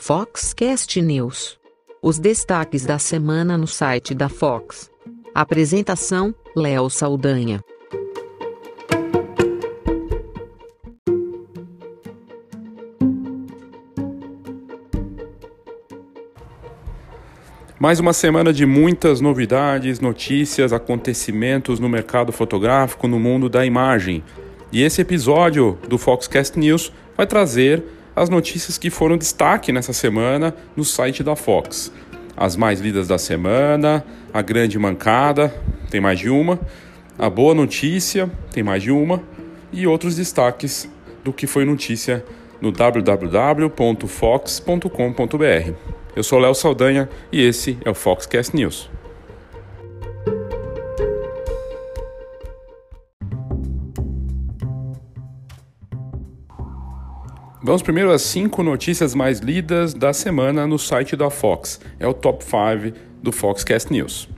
Foxcast News. Os destaques da semana no site da Fox. Apresentação: Léo Saldanha. Mais uma semana de muitas novidades, notícias, acontecimentos no mercado fotográfico, no mundo da imagem. E esse episódio do Foxcast News vai trazer as notícias que foram destaque nessa semana no site da Fox. As mais lidas da semana, a grande mancada, tem mais de uma, a boa notícia, tem mais de uma, e outros destaques do que foi notícia no www.fox.com.br. Eu sou Léo Saldanha e esse é o Foxcast News. Vamos primeiro às cinco notícias mais lidas da semana no site da Fox. É o top 5 do Foxcast News.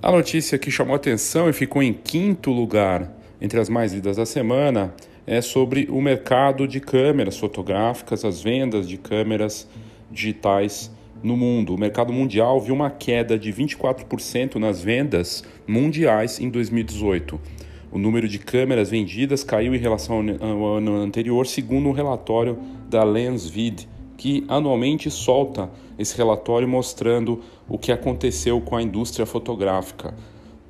A notícia que chamou atenção e ficou em quinto lugar entre as mais lidas da semana é sobre o mercado de câmeras fotográficas, as vendas de câmeras digitais no mundo. O mercado mundial viu uma queda de 24% nas vendas mundiais em 2018. O número de câmeras vendidas caiu em relação ao ano anterior, segundo um relatório da Lensvid, que anualmente solta esse relatório mostrando o que aconteceu com a indústria fotográfica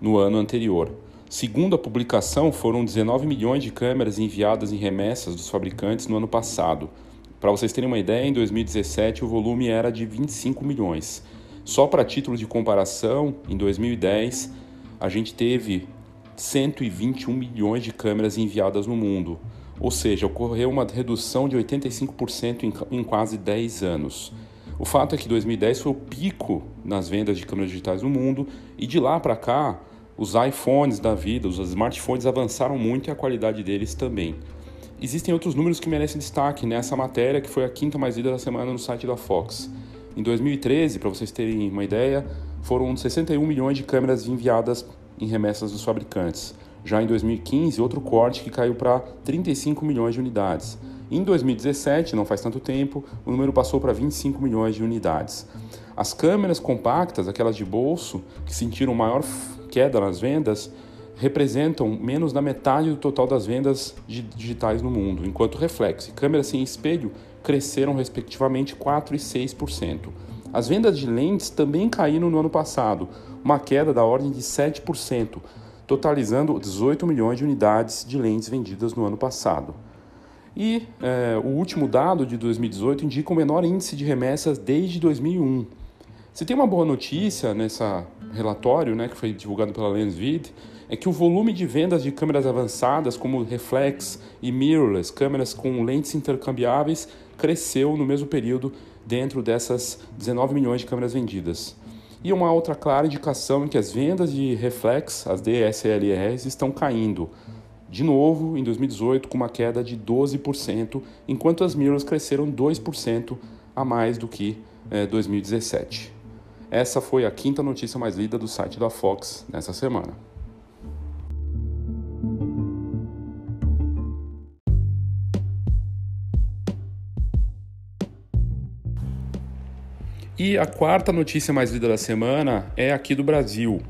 no ano anterior. Segundo a publicação, foram 19 milhões de câmeras enviadas em remessas dos fabricantes no ano passado, para vocês terem uma ideia, em 2017 o volume era de 25 milhões. Só para título de comparação, em 2010 a gente teve 121 milhões de câmeras enviadas no mundo, ou seja, ocorreu uma redução de 85% em, quase 10 anos. O fato é que 2010 foi o pico nas vendas de câmeras digitais no mundo e de lá para cá os iPhones da vida, os smartphones avançaram muito e a qualidade deles também. Existem outros números que merecem destaque nessa matéria, que foi a quinta mais lida da semana no site da Fox. Em 2013, para vocês terem uma ideia, foram 61 milhões de câmeras enviadas em remessas dos fabricantes. Já em 2015, outro corte que caiu para 35 milhões de unidades. Em 2017, não faz tanto tempo, o número passou para 25 milhões de unidades. As câmeras compactas, aquelas de bolso, que sentiram maior queda nas vendas, representam menos da metade do total das vendas digitais no mundo, enquanto reflexo e câmeras sem espelho cresceram respectivamente 4% e 6%. As vendas de lentes também caíram no ano passado, uma queda da ordem de 7%, totalizando 18 milhões de unidades de lentes vendidas no ano passado. E é, o último dado de 2018 indica o menor índice de remessas desde 2001. Se tem uma boa notícia nesse relatório, né, que foi divulgado pela Lensvid, é que o volume de vendas de câmeras avançadas, como reflex e mirrorless, câmeras com lentes intercambiáveis, cresceu no mesmo período dentro dessas 19 milhões de câmeras vendidas. E uma outra clara indicação é que as vendas de reflex, as DSLRs, estão caindo. De novo, em 2018, com uma queda de 12%, enquanto as mirrors cresceram 2% a mais do que eh, 2017. Essa foi a quinta notícia mais lida do site da Fox nessa semana. E a quarta notícia mais lida da semana é aqui do Brasil.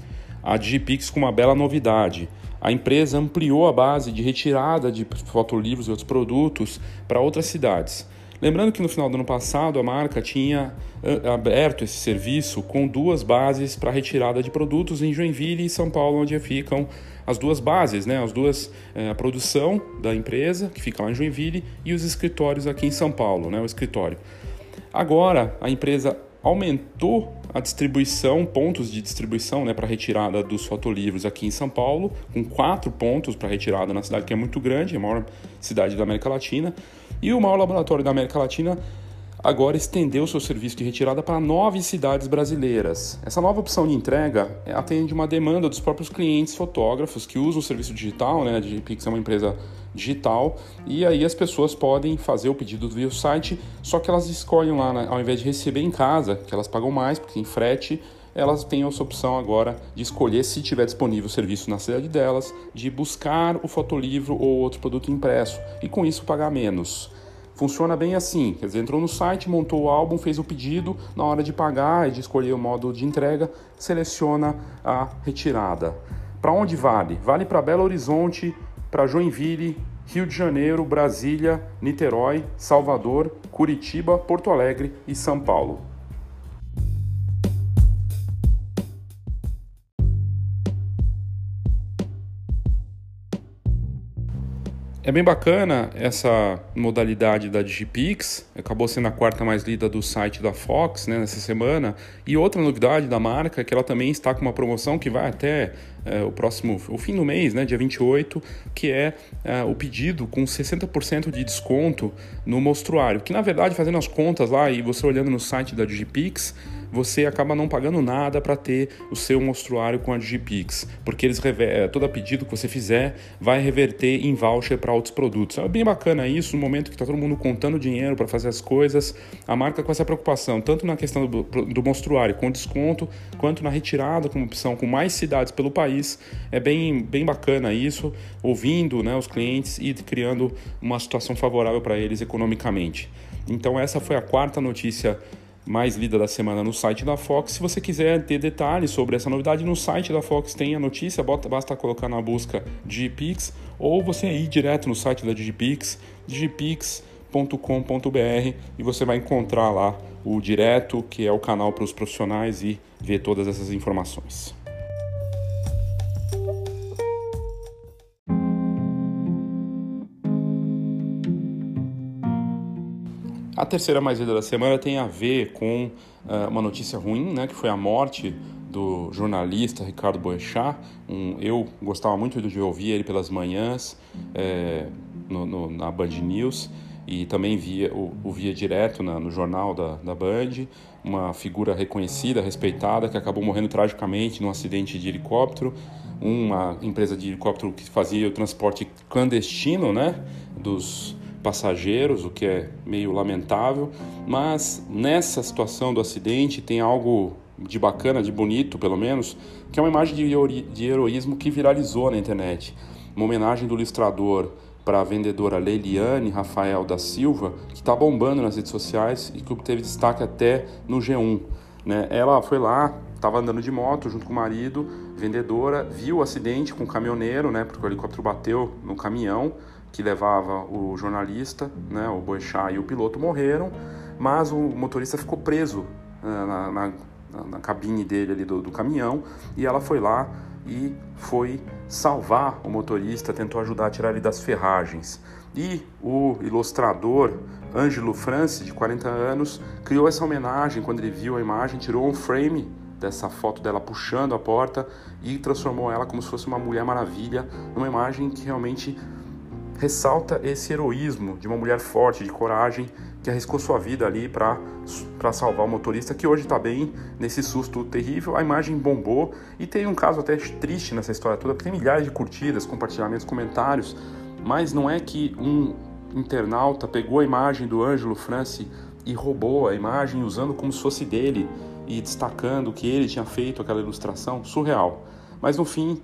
A Digipix com uma bela novidade. A empresa ampliou a base de retirada de fotolivros e outros produtos para outras cidades. Lembrando que no final do ano passado a marca tinha eh, aberto esse serviço com duas bases para retirada de produtos em Joinville e São Paulo, onde ficam as duas bases, né? As duas eh, a produção da empresa que fica lá em Joinville e os escritórios aqui em São Paulo, né? O escritório. Agora a empresa aumentou a distribuição, pontos de distribuição né, para retirada dos fotolivros aqui em São Paulo, com quatro pontos para retirada na cidade que é muito grande, é a maior cidade da América Latina, e o maior laboratório da América Latina agora estendeu seu serviço de retirada para nove cidades brasileiras. Essa nova opção de entrega atende uma demanda dos próprios clientes fotógrafos que usam o serviço digital, né? A Digipix é uma empresa digital e aí as pessoas podem fazer o pedido via o site, só que elas escolhem lá, né? ao invés de receber em casa, que elas pagam mais porque tem frete, elas têm essa opção agora de escolher, se tiver disponível o serviço na cidade delas, de buscar o fotolivro ou outro produto impresso e com isso pagar menos. Funciona bem assim, quer dizer, entrou no site, montou o álbum, fez o pedido, na hora de pagar e de escolher o modo de entrega, seleciona a retirada. Para onde vale? Vale para Belo Horizonte, para Joinville, Rio de Janeiro, Brasília, Niterói, Salvador, Curitiba, Porto Alegre e São Paulo. É bem bacana essa modalidade da Digipix, acabou sendo a quarta mais lida do site da Fox né, nessa semana. E outra novidade da marca é que ela também está com uma promoção que vai até é, o próximo, o fim do mês, né, dia 28, que é, é o pedido com 60% de desconto no mostruário. Que na verdade, fazendo as contas lá e você olhando no site da Digipix, você acaba não pagando nada para ter o seu mostruário com a Digipix, porque eles é, todo pedido que você fizer vai reverter em voucher para outros produtos. É bem bacana isso no momento que está todo mundo contando dinheiro para fazer as coisas. A marca com essa preocupação, tanto na questão do, do mostruário com desconto, quanto na retirada como opção com mais cidades pelo país. É bem, bem bacana isso, ouvindo né, os clientes e criando uma situação favorável para eles economicamente. Então essa foi a quarta notícia mais lida da semana no site da Fox. Se você quiser ter detalhes sobre essa novidade, no site da Fox tem a notícia, basta colocar na busca Digipix ou você ir direto no site da Digipix, digipix.com.br e você vai encontrar lá o direto, que é o canal para os profissionais e ver todas essas informações. Terceira mais lida da semana tem a ver com uh, uma notícia ruim, né, que foi a morte do jornalista Ricardo Boechat. Um, eu gostava muito de ouvir ele pelas manhãs é, no, no, na Band News e também via, o, o via direto na, no jornal da, da Band. Uma figura reconhecida, respeitada, que acabou morrendo tragicamente num acidente de helicóptero. Uma empresa de helicóptero que fazia o transporte clandestino né, dos passageiros, o que é meio lamentável, mas nessa situação do acidente tem algo de bacana, de bonito pelo menos, que é uma imagem de heroísmo que viralizou na internet. Uma homenagem do ilustrador para a vendedora Leiliane Rafael da Silva, que está bombando nas redes sociais e que teve destaque até no G1. Né? Ela foi lá, estava andando de moto junto com o marido, vendedora, viu o acidente com o caminhoneiro, né, porque o helicóptero bateu no caminhão, que levava o jornalista, né, o Boechat e o piloto morreram, mas o motorista ficou preso uh, na, na, na, cabine dele ali do, do caminhão e ela foi lá e foi salvar o motorista, tentou ajudar a tirar ele das ferragens. E o ilustrador Ângelo Franci, de 40 anos, criou essa homenagem quando ele viu a imagem, tirou um frame dessa foto dela puxando a porta e transformou ela como se fosse uma Mulher Maravilha, numa imagem que realmente ressalta esse heroísmo de uma mulher forte, de coragem, que arriscou sua vida ali para salvar o motorista, que hoje está bem nesse susto terrível. A imagem bombou e tem um caso até triste nessa história toda, porque tem milhares de curtidas, compartilhamentos, comentários, mas não é que um internauta pegou a imagem do Ângelo Franci e roubou a imagem usando como se fosse dele e destacando que ele tinha feito aquela ilustração. Surreal. Mas no fim,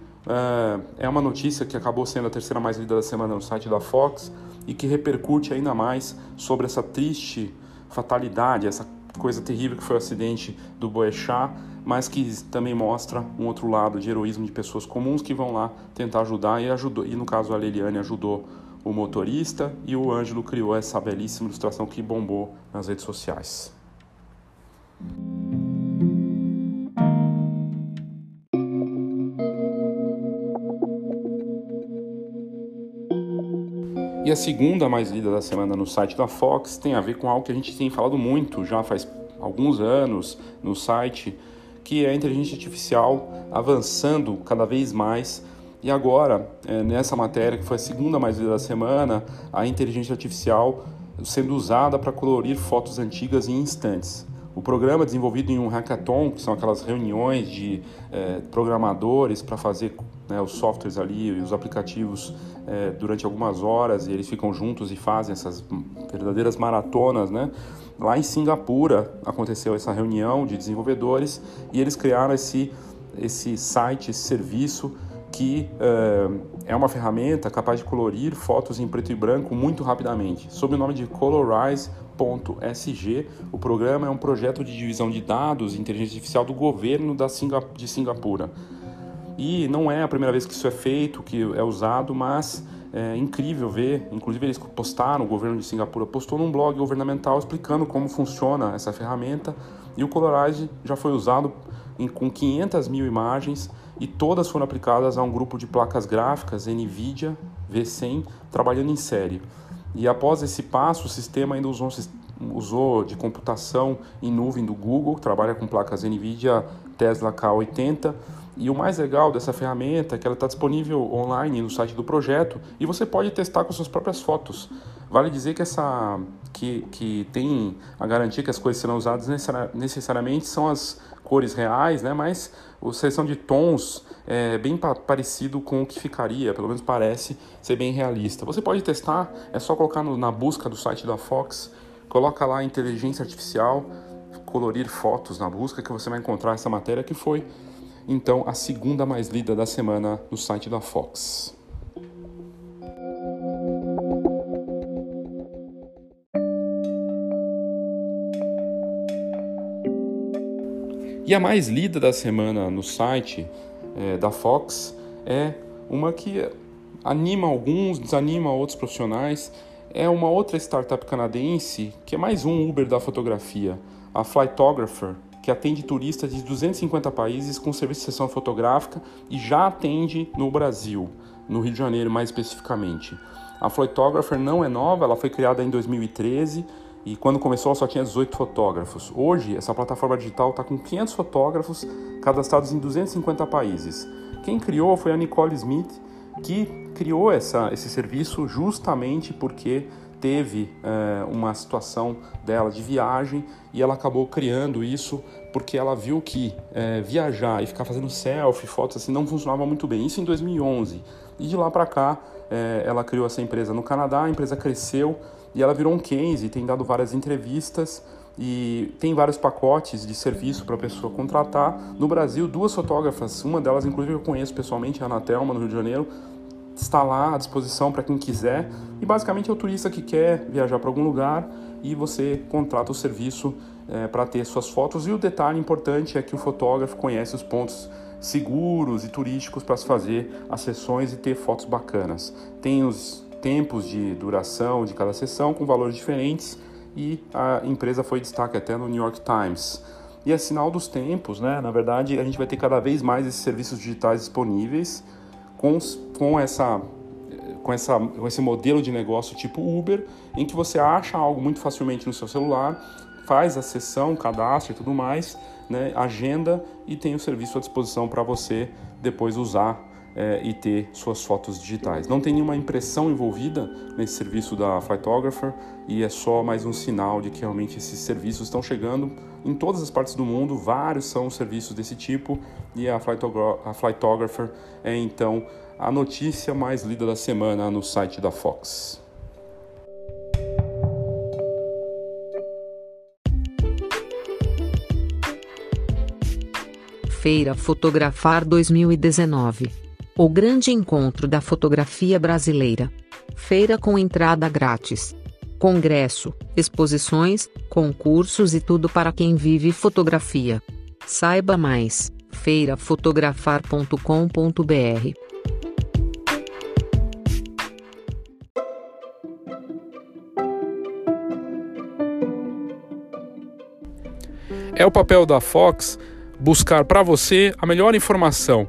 é uma notícia que acabou sendo a terceira mais lida da semana no site da Fox e que repercute ainda mais sobre essa triste fatalidade, essa coisa terrível que foi o acidente do Boechat, mas que também mostra um outro lado de heroísmo de pessoas comuns que vão lá tentar ajudar e ajudou. E no caso a Leliane ajudou o motorista e o Ângelo criou essa belíssima ilustração que bombou nas redes sociais. E a segunda mais lida da semana no site da Fox tem a ver com algo que a gente tem falado muito já faz alguns anos no site, que é a inteligência artificial avançando cada vez mais. E agora, é, nessa matéria, que foi a segunda mais lida da semana, a inteligência artificial sendo usada para colorir fotos antigas em instantes. O programa é desenvolvido em um hackathon, que são aquelas reuniões de é, programadores para fazer né, os softwares ali e os aplicativos é, durante algumas horas e eles ficam juntos e fazem essas verdadeiras maratonas, né? Lá em Singapura aconteceu essa reunião de desenvolvedores e eles criaram esse, esse site, esse serviço que uh, é uma ferramenta capaz de colorir fotos em preto e branco muito rapidamente, sob o nome de Colorize.sg. O programa é um projeto de divisão de dados e inteligência artificial do governo da Singa de Singapura. E não é a primeira vez que isso é feito, que é usado, mas é incrível ver. Inclusive, eles postaram, o governo de Singapura postou num blog governamental explicando como funciona essa ferramenta. E o Colorize já foi usado em, com 500 mil imagens e todas foram aplicadas a um grupo de placas gráficas NVIDIA V100 trabalhando em série. E após esse passo, o sistema ainda usou, usou de computação em nuvem do Google, trabalha com placas NVIDIA Tesla K80. E o mais legal dessa ferramenta é que ela está disponível online no site do projeto e você pode testar com suas próprias fotos. Vale dizer que essa que, que tem a garantia que as coisas serão usadas necessariamente são as cores reais, né? Mas a seleção de tons é bem pa parecido com o que ficaria, pelo menos parece ser bem realista. Você pode testar, é só colocar no, na busca do site da Fox, coloca lá inteligência artificial, colorir fotos na busca que você vai encontrar essa matéria que foi então a segunda mais lida da semana no site da Fox. E a mais lida da semana no site é, da Fox é uma que anima alguns, desanima outros profissionais. É uma outra startup canadense que é mais um Uber da fotografia, a Flightographer, que atende turistas de 250 países com serviço de sessão fotográfica e já atende no Brasil, no Rio de Janeiro mais especificamente. A Flightographer não é nova, ela foi criada em 2013 e quando começou só tinha 18 fotógrafos. Hoje, essa plataforma digital está com 500 fotógrafos cadastrados em 250 países. Quem criou foi a Nicole Smith, que criou essa, esse serviço justamente porque teve é, uma situação dela de viagem e ela acabou criando isso porque ela viu que é, viajar e ficar fazendo selfie, fotos assim, não funcionava muito bem. Isso em 2011. E de lá para cá, é, ela criou essa empresa no Canadá, a empresa cresceu e ela virou um case, tem dado várias entrevistas e tem vários pacotes de serviço para a pessoa contratar. No Brasil, duas fotógrafas, uma delas inclusive eu conheço pessoalmente, a Ana Thelma, no Rio de Janeiro, está lá à disposição para quem quiser. E basicamente é o turista que quer viajar para algum lugar e você contrata o serviço é, para ter suas fotos. E o detalhe importante é que o fotógrafo conhece os pontos seguros e turísticos para se fazer as sessões e ter fotos bacanas. Tem os tempos de duração de cada sessão com valores diferentes e a empresa foi destaque até no New York Times. E é sinal dos tempos, né? Na verdade, a gente vai ter cada vez mais esses serviços digitais disponíveis com, com, essa, com, essa, com esse modelo de negócio tipo Uber, em que você acha algo muito facilmente no seu celular, faz a sessão, cadastro e tudo mais, né? agenda e tem o serviço à disposição para você depois usar é, e ter suas fotos digitais. Não tem nenhuma impressão envolvida nesse serviço da Flightographer e é só mais um sinal de que realmente esses serviços estão chegando em todas as partes do mundo. Vários são serviços desse tipo e a, a Flightographer é então a notícia mais lida da semana no site da Fox. Feira Fotografar 2019 o grande encontro da fotografia brasileira. Feira com entrada grátis. Congresso, exposições, concursos e tudo para quem vive fotografia. Saiba mais: feirafotografar.com.br. É o papel da Fox buscar para você a melhor informação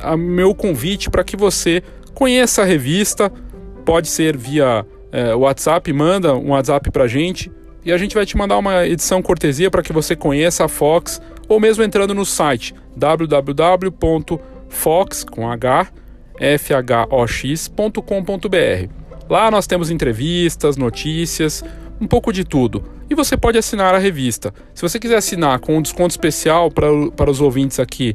a meu convite para que você conheça a revista, pode ser via é, WhatsApp, manda um WhatsApp para a gente e a gente vai te mandar uma edição cortesia para que você conheça a Fox ou mesmo entrando no site www.fox com h fhox.com.br. Lá nós temos entrevistas, notícias, um pouco de tudo. E você pode assinar a revista. Se você quiser assinar com um desconto especial para, para os ouvintes aqui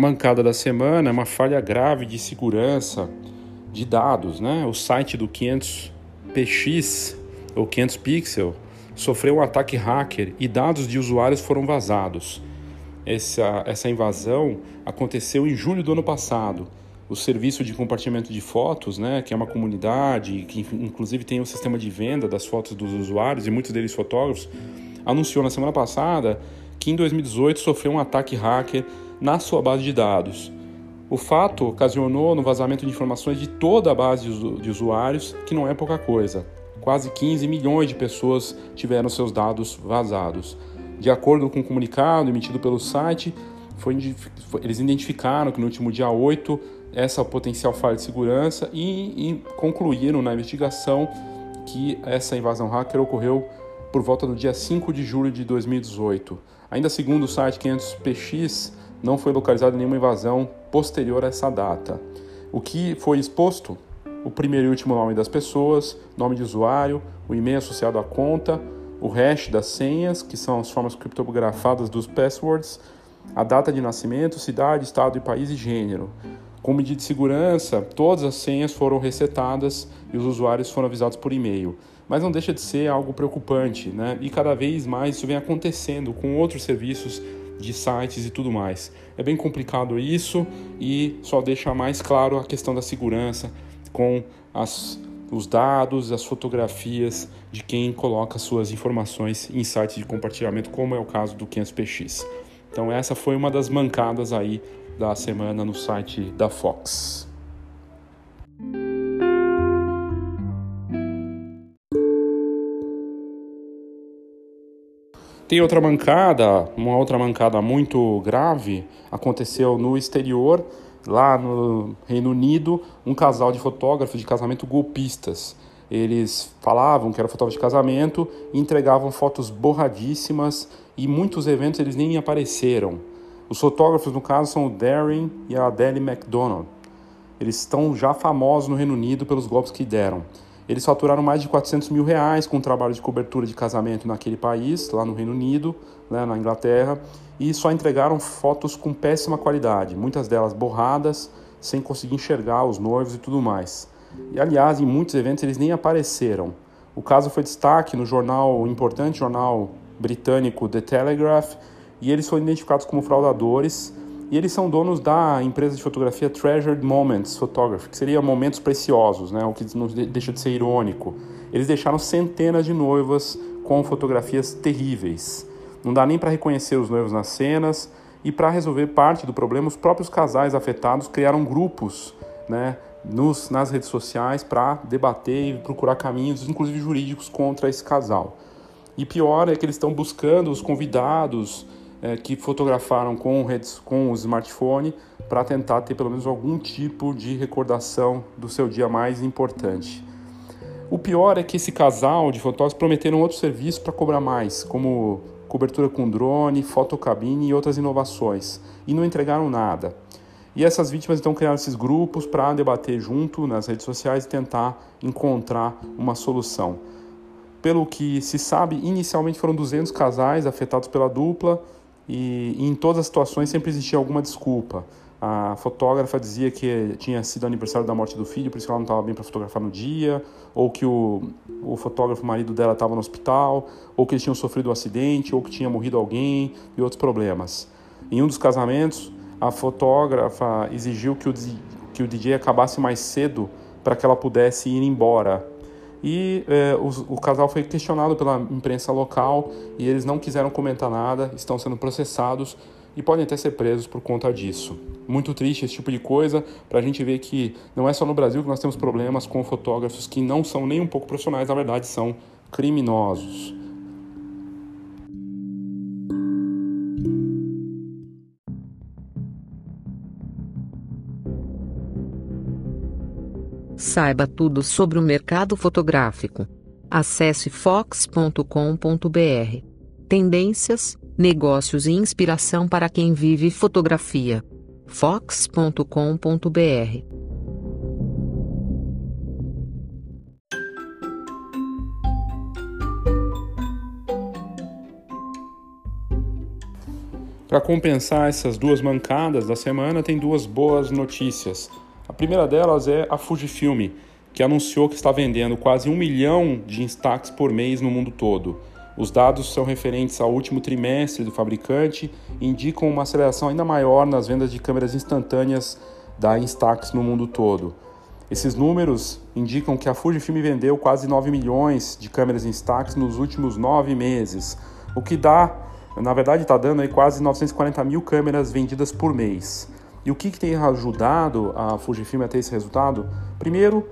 Mancada da semana é uma falha grave de segurança de dados, né? O site do 500px ou 500 pixel sofreu um ataque hacker e dados de usuários foram vazados. Essa, essa invasão aconteceu em julho do ano passado. O serviço de compartilhamento de fotos, né, que é uma comunidade que inclusive tem um sistema de venda das fotos dos usuários e muitos deles fotógrafos, anunciou na semana passada que em 2018 sofreu um ataque hacker na sua base de dados. O fato ocasionou no vazamento de informações de toda a base de usuários, que não é pouca coisa. Quase 15 milhões de pessoas tiveram seus dados vazados. De acordo com o um comunicado emitido pelo site, foi, eles identificaram que no último dia 8 essa potencial falha de segurança e, e concluíram na investigação que essa invasão hacker ocorreu por volta do dia 5 de julho de 2018. Ainda segundo o site 500px, não foi localizada nenhuma invasão posterior a essa data. O que foi exposto? O primeiro e último nome das pessoas, nome de usuário, o e-mail associado à conta, o hash das senhas, que são as formas criptografadas dos passwords, a data de nascimento, cidade, estado e país e gênero. Com medida de segurança, todas as senhas foram resetadas e os usuários foram avisados por e-mail. Mas não deixa de ser algo preocupante, né? E cada vez mais isso vem acontecendo com outros serviços de sites e tudo mais. É bem complicado isso e só deixa mais claro a questão da segurança com as os dados, as fotografias de quem coloca suas informações em sites de compartilhamento, como é o caso do 500px. Então essa foi uma das mancadas aí da semana no site da Fox. Tem outra mancada, uma outra mancada muito grave, aconteceu no exterior lá no Reino Unido, um casal de fotógrafos de casamento golpistas. Eles falavam que era fotógrafo de casamento entregavam fotos borradíssimas e muitos eventos eles nem apareceram. Os fotógrafos, no caso, são o Darren e a Adele McDonald. Eles estão já famosos no Reino Unido pelos golpes que deram. Eles faturaram mais de 400 mil reais com o trabalho de cobertura de casamento naquele país, lá no Reino Unido, né, na Inglaterra, e só entregaram fotos com péssima qualidade, muitas delas borradas, sem conseguir enxergar os noivos e tudo mais. E aliás, em muitos eventos eles nem apareceram. O caso foi destaque no jornal, importante jornal britânico The Telegraph, e eles foram identificados como fraudadores e eles são donos da empresa de fotografia Treasured Moments Photography, que seria momentos preciosos, né? o que não deixa de ser irônico. Eles deixaram centenas de noivas com fotografias terríveis. Não dá nem para reconhecer os noivos nas cenas. E para resolver parte do problema, os próprios casais afetados criaram grupos né, nos, nas redes sociais para debater e procurar caminhos, inclusive jurídicos, contra esse casal. E pior é que eles estão buscando os convidados é, que fotografaram com, com o smartphone para tentar ter pelo menos algum tipo de recordação do seu dia mais importante. O pior é que esse casal de fotógrafos prometeram outros serviços para cobrar mais, como cobertura com drone, fotocabine e outras inovações, e não entregaram nada. E essas vítimas então criaram esses grupos para debater junto nas redes sociais e tentar encontrar uma solução. Pelo que se sabe, inicialmente foram 200 casais afetados pela dupla, e, e em todas as situações sempre existia alguma desculpa. A fotógrafa dizia que tinha sido aniversário da morte do filho, por isso ela não estava bem para fotografar no dia, ou que o, o fotógrafo, marido dela, estava no hospital, ou que eles tinham sofrido um acidente, ou que tinha morrido alguém e outros problemas. Em um dos casamentos, a fotógrafa exigiu que o, que o DJ acabasse mais cedo para que ela pudesse ir embora. E o, o, casal foi questionado pela imprensa local e eles não quiseram comentar nada, estão sendo processados e podem até ser presos por conta disso. Muito triste esse tipo de coisa, para a gente ver que não é só no Brasil que nós temos problemas com fotógrafos que não são nem um pouco profissionais, na verdade são criminosos. Saiba tudo sobre o mercado fotográfico. Acesse fox.com.br. Tendências, negócios e inspiração para quem vive fotografia. fox.com.br. Para compensar essas duas mancadas da semana, tem duas boas notícias. A primeira delas é a Fujifilm, que anunciou que está vendendo quase um milhão de Instax por mês no mundo todo. Os dados são referentes ao último trimestre do fabricante e indicam uma aceleração ainda maior nas vendas de câmeras instantâneas da Instax no mundo todo. Esses números indicam que a Fujifilm vendeu quase 9 milhões de câmeras Instax nos últimos nove meses, o que dá, na verdade, está dando aí quase 940 mil câmeras vendidas por mês. E o que, que tem ajudado a Fujifilm a ter esse resultado? Primeiro,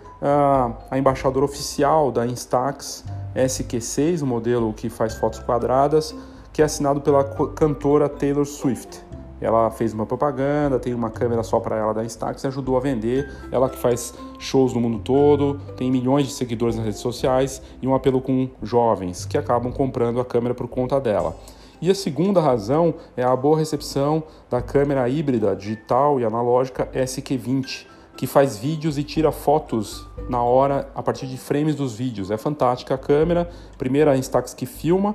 a embaixadora oficial da Instax SQ6, o modelo que faz fotos quadradas, que é assinado pela cantora Taylor Swift. Ela fez uma propaganda, tem uma câmera só para ela da Instax ajudou a vender. Ela que faz shows no mundo todo, tem milhões de seguidores nas redes sociais e um apelo com jovens que acabam comprando a câmera por conta dela. E a segunda razão é a boa recepção da câmera híbrida digital e analógica SQ20, que faz vídeos e tira fotos na hora a partir de frames dos vídeos. É fantástica a câmera, primeira Instax que filma.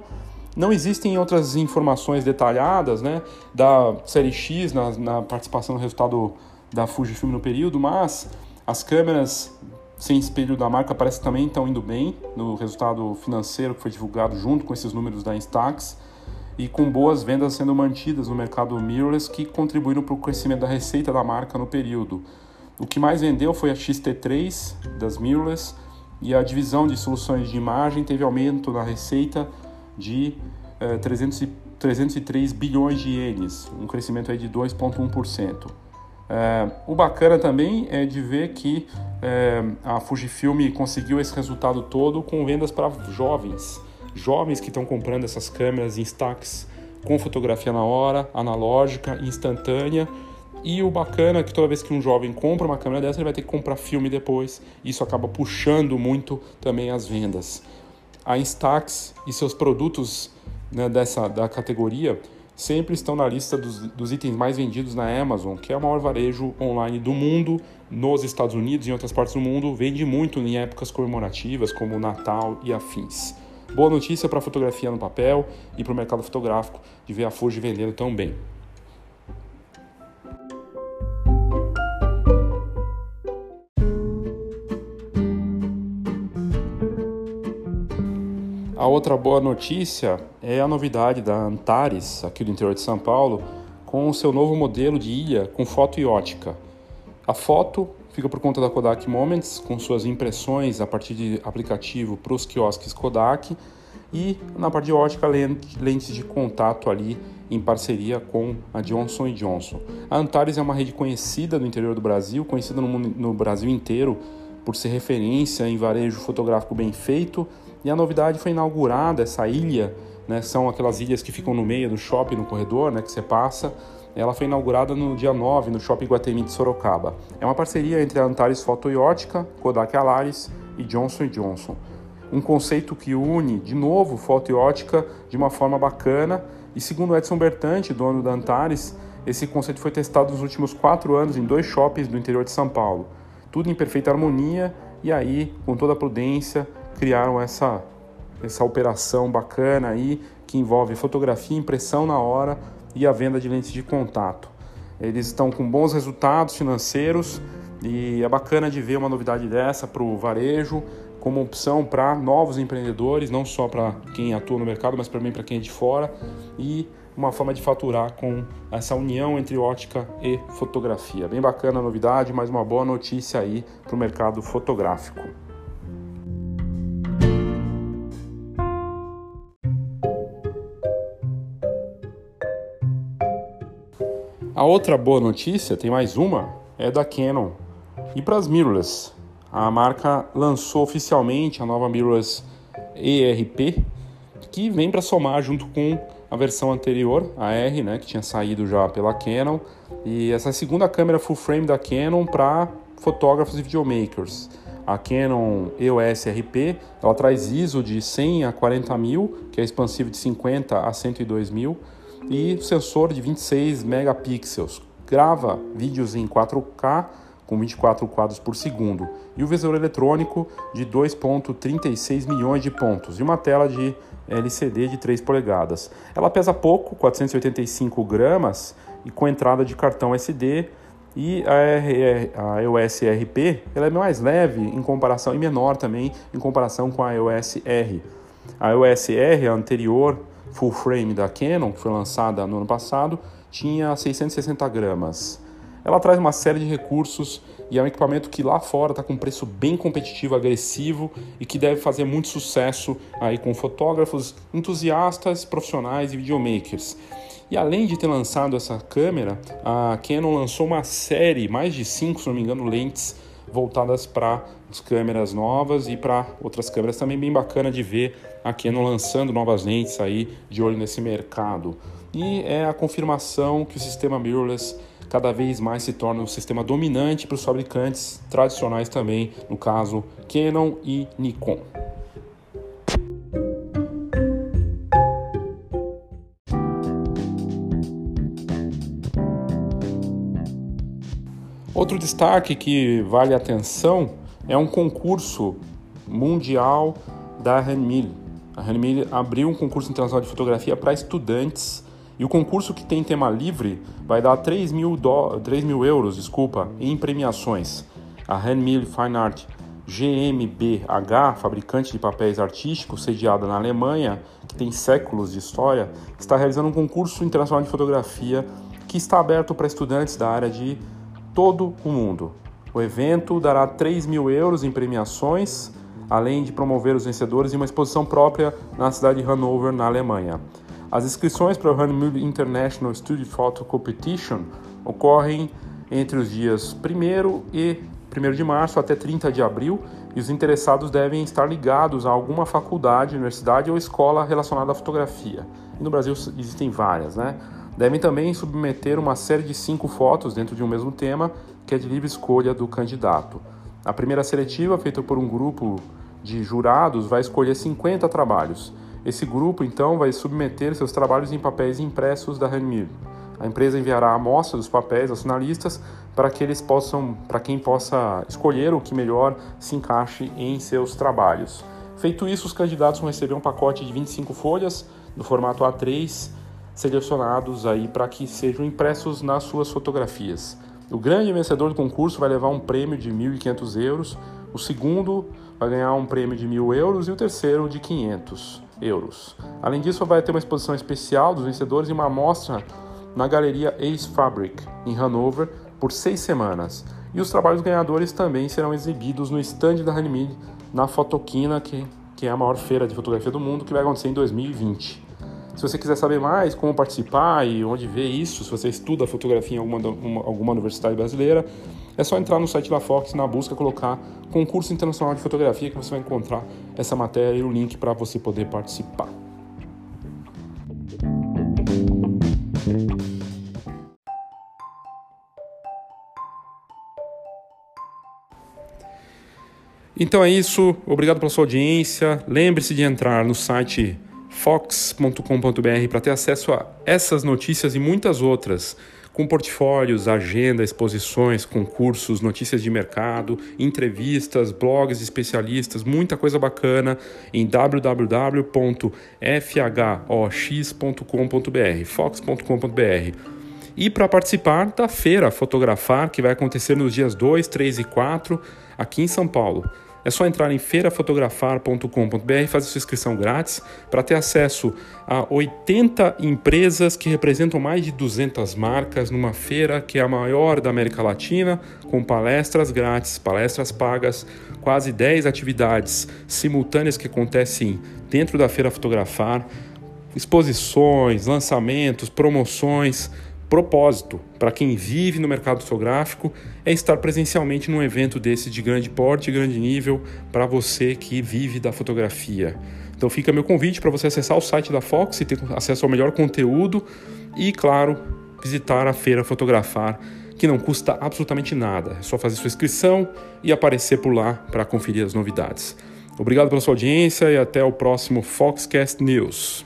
Não existem outras informações detalhadas né, da série X na, na participação no resultado da Fujifilm no período, mas as câmeras sem espelho da marca parece que também estão indo bem no resultado financeiro que foi divulgado junto com esses números da Instax e com boas vendas sendo mantidas no mercado mirrorless que contribuíram para o crescimento da receita da marca no período. O que mais vendeu foi a XT3 das mirrorless e a divisão de soluções de imagem teve aumento na receita de eh, 300 303 bilhões de ienes, um crescimento aí de 2,1%. É, o bacana também é de ver que é, a Fujifilm conseguiu esse resultado todo com vendas para jovens jovens que estão comprando essas câmeras Instax com fotografia na hora, analógica, instantânea. E o bacana é que toda vez que um jovem compra uma câmera dessa, ele vai ter que comprar filme depois. Isso acaba puxando muito também as vendas. A Instax e seus produtos né, dessa da categoria sempre estão na lista dos, dos, itens mais vendidos na Amazon, que é o maior varejo online do mundo, nos Estados Unidos e em outras partes do mundo. Vende muito em épocas comemorativas, como Natal e afins. Boa notícia para a fotografia no papel e para o mercado fotográfico de ver a Fuji vendendo tão bem. A outra boa notícia é a novidade da Antares, aqui do interior de São Paulo, com o seu novo modelo de ilha com foto e ótica. A foto fica por conta da Kodak Moments, com suas impressões a partir de aplicativo para os quiosques Kodak, e na parte de ótica, lentes de contato ali em parceria com a Johnson Johnson. A Antares é uma rede conhecida no interior do Brasil, conhecida no, mundo, no Brasil inteiro por ser referência em varejo fotográfico bem feito, e a novidade foi inaugurada essa ilha, né, são aquelas ilhas que ficam no meio do shopping, no corredor, né, que você passa, ela foi inaugurada no dia 9 no Shopping Guatemi de Sorocaba. É uma parceria entre a Antares Foto e Ótica, Kodak Alaris e Johnson Johnson. Um conceito que une, de novo, foto e ótica de uma forma bacana. E segundo Edson Bertante, dono da Antares, esse conceito foi testado nos últimos quatro anos em dois shoppings do interior de São Paulo. Tudo em perfeita harmonia e aí, com toda a prudência, criaram essa, essa operação bacana aí que envolve fotografia, impressão na hora e a venda de lentes de contato. Eles estão com bons resultados financeiros e é bacana de ver uma novidade dessa para o varejo como opção para novos empreendedores, não só para quem atua no mercado, mas também para quem é de fora e uma forma de faturar com essa união entre ótica e fotografia. Bem bacana a novidade, mais uma boa notícia aí para o mercado fotográfico. A outra boa notícia, tem mais uma, é da Canon. E para as mirrorless, a marca lançou oficialmente a nova mirrorless ERP, que vem para somar junto com a versão anterior, a R, né, que tinha saído já pela Canon, e essa segunda câmera full frame da Canon para fotógrafos e videomakers. A Canon EOS RP, ela traz ISO de 100 a 40 mil, que é expansivo de 50 a 102 mil, e sensor de 26 megapixels. Grava vídeos em 4K com 24 quadros por segundo e o visor eletrônico de 2.36 milhões de pontos e uma tela de LCD de 3 polegadas. Ela pesa pouco, 485 gramas e com entrada de cartão SD e a, a EOS RP ela é mais leve em comparação e menor também em comparação com a EOS R. A EOS R, anterior full frame da Canon, que foi lançada no ano passado, tinha 660 gramas. Ela traz uma série de recursos e é um equipamento que lá fora está com um preço bem competitivo, agressivo e que deve fazer muito sucesso aí com fotógrafos entusiastas, profissionais e videomakers. E além de ter lançado essa câmera, a Canon lançou uma série, mais de cinco, se não me engano, lentes voltadas para as câmeras novas e para outras câmeras também bem bacana de ver a lançando novas lentes aí de olho nesse mercado. E é a confirmação que o sistema mirrorless cada vez mais se torna um sistema dominante para os fabricantes tradicionais também, no caso Canon e Nikon. Outro destaque que vale atenção é um concurso mundial da Renmil. A Renmil abriu um concurso internacional de fotografia para estudantes e o concurso que tem tema livre vai dar 3 mil, do... 3 mil euros desculpa, em premiações. A Renmil Fine Art GmbH, fabricante de papéis artísticos, sediada na Alemanha, que tem séculos de história, está realizando um concurso internacional de fotografia que está aberto para estudantes da área de todo o mundo. O evento dará 3 mil euros em premiações, além de promover os vencedores em uma exposição própria na cidade de Hannover, na Alemanha. As inscrições para o Hannover International Studio Photo Competition ocorrem entre os dias 1 e 1 de março até 30 de abril e os interessados devem estar ligados a alguma faculdade, universidade ou escola relacionada à fotografia. E no Brasil existem várias, né? Devem também submeter uma série de cinco fotos dentro de um mesmo tema, que é de livre escolha do candidato. A primeira seletiva, feita por um grupo de jurados, vai escolher 50 trabalhos. Esse grupo, então, vai submeter seus trabalhos em papéis impressos da Renmir. A empresa enviará a amostra dos papéis aos finalistas para que eles possam, para quem possa escolher o que melhor se encaixe em seus trabalhos. Feito isso, os candidatos vão receber um pacote de 25 folhas no formato A3 selecionados aí para que sejam impressos nas suas fotografias. O grande vencedor do concurso vai levar um prêmio de 1.500 euros, o segundo vai ganhar um prêmio de 1.000 euros e o terceiro de 500 euros. Além disso, vai ter uma exposição especial dos vencedores e uma amostra na galeria Ace Fabric, em Hanover, por seis semanas. E os trabalhos ganhadores também serão exibidos no stand da Hanimid na Fotoquina, que, que é a maior feira de fotografia do mundo, que vai acontecer em 2020. Se você quiser saber mais como participar e onde ver isso, se você estuda fotografia em alguma, uma, alguma universidade brasileira, é só entrar no site da Fox na busca colocar Concurso Internacional de Fotografia que você vai encontrar essa matéria e o link para você poder participar. Então é isso, obrigado pela sua audiência. Lembre-se de entrar no site fox.com.br para ter acesso a essas notícias e muitas outras, com portfólios, agenda, exposições, concursos, notícias de mercado, entrevistas, blogs de especialistas, muita coisa bacana em www.fhox.com.br, fox.com.br. e para participar da feira Fotografar, que vai acontecer nos dias 2, 3 e 4 aqui em São Paulo. É só entrar em feirafotografar.com.br e fazer sua inscrição grátis para ter acesso a 80 empresas que representam mais de 200 marcas numa feira que é a maior da América Latina, com palestras grátis, palestras pagas, quase 10 atividades simultâneas que acontecem dentro da Feira Fotografar, exposições, lançamentos, promoções propósito para quem vive no mercado fotográfico é estar presencialmente num evento desse de grande porte grande nível para você que vive da fotografia. Então fica meu convite para você acessar o site da Fox e ter acesso ao melhor conteúdo e, claro, visitar a feira Fotografar, que não custa absolutamente nada. É só fazer sua inscrição e aparecer por lá para conferir as novidades. Obrigado pela sua audiência e até o próximo Foxcast News.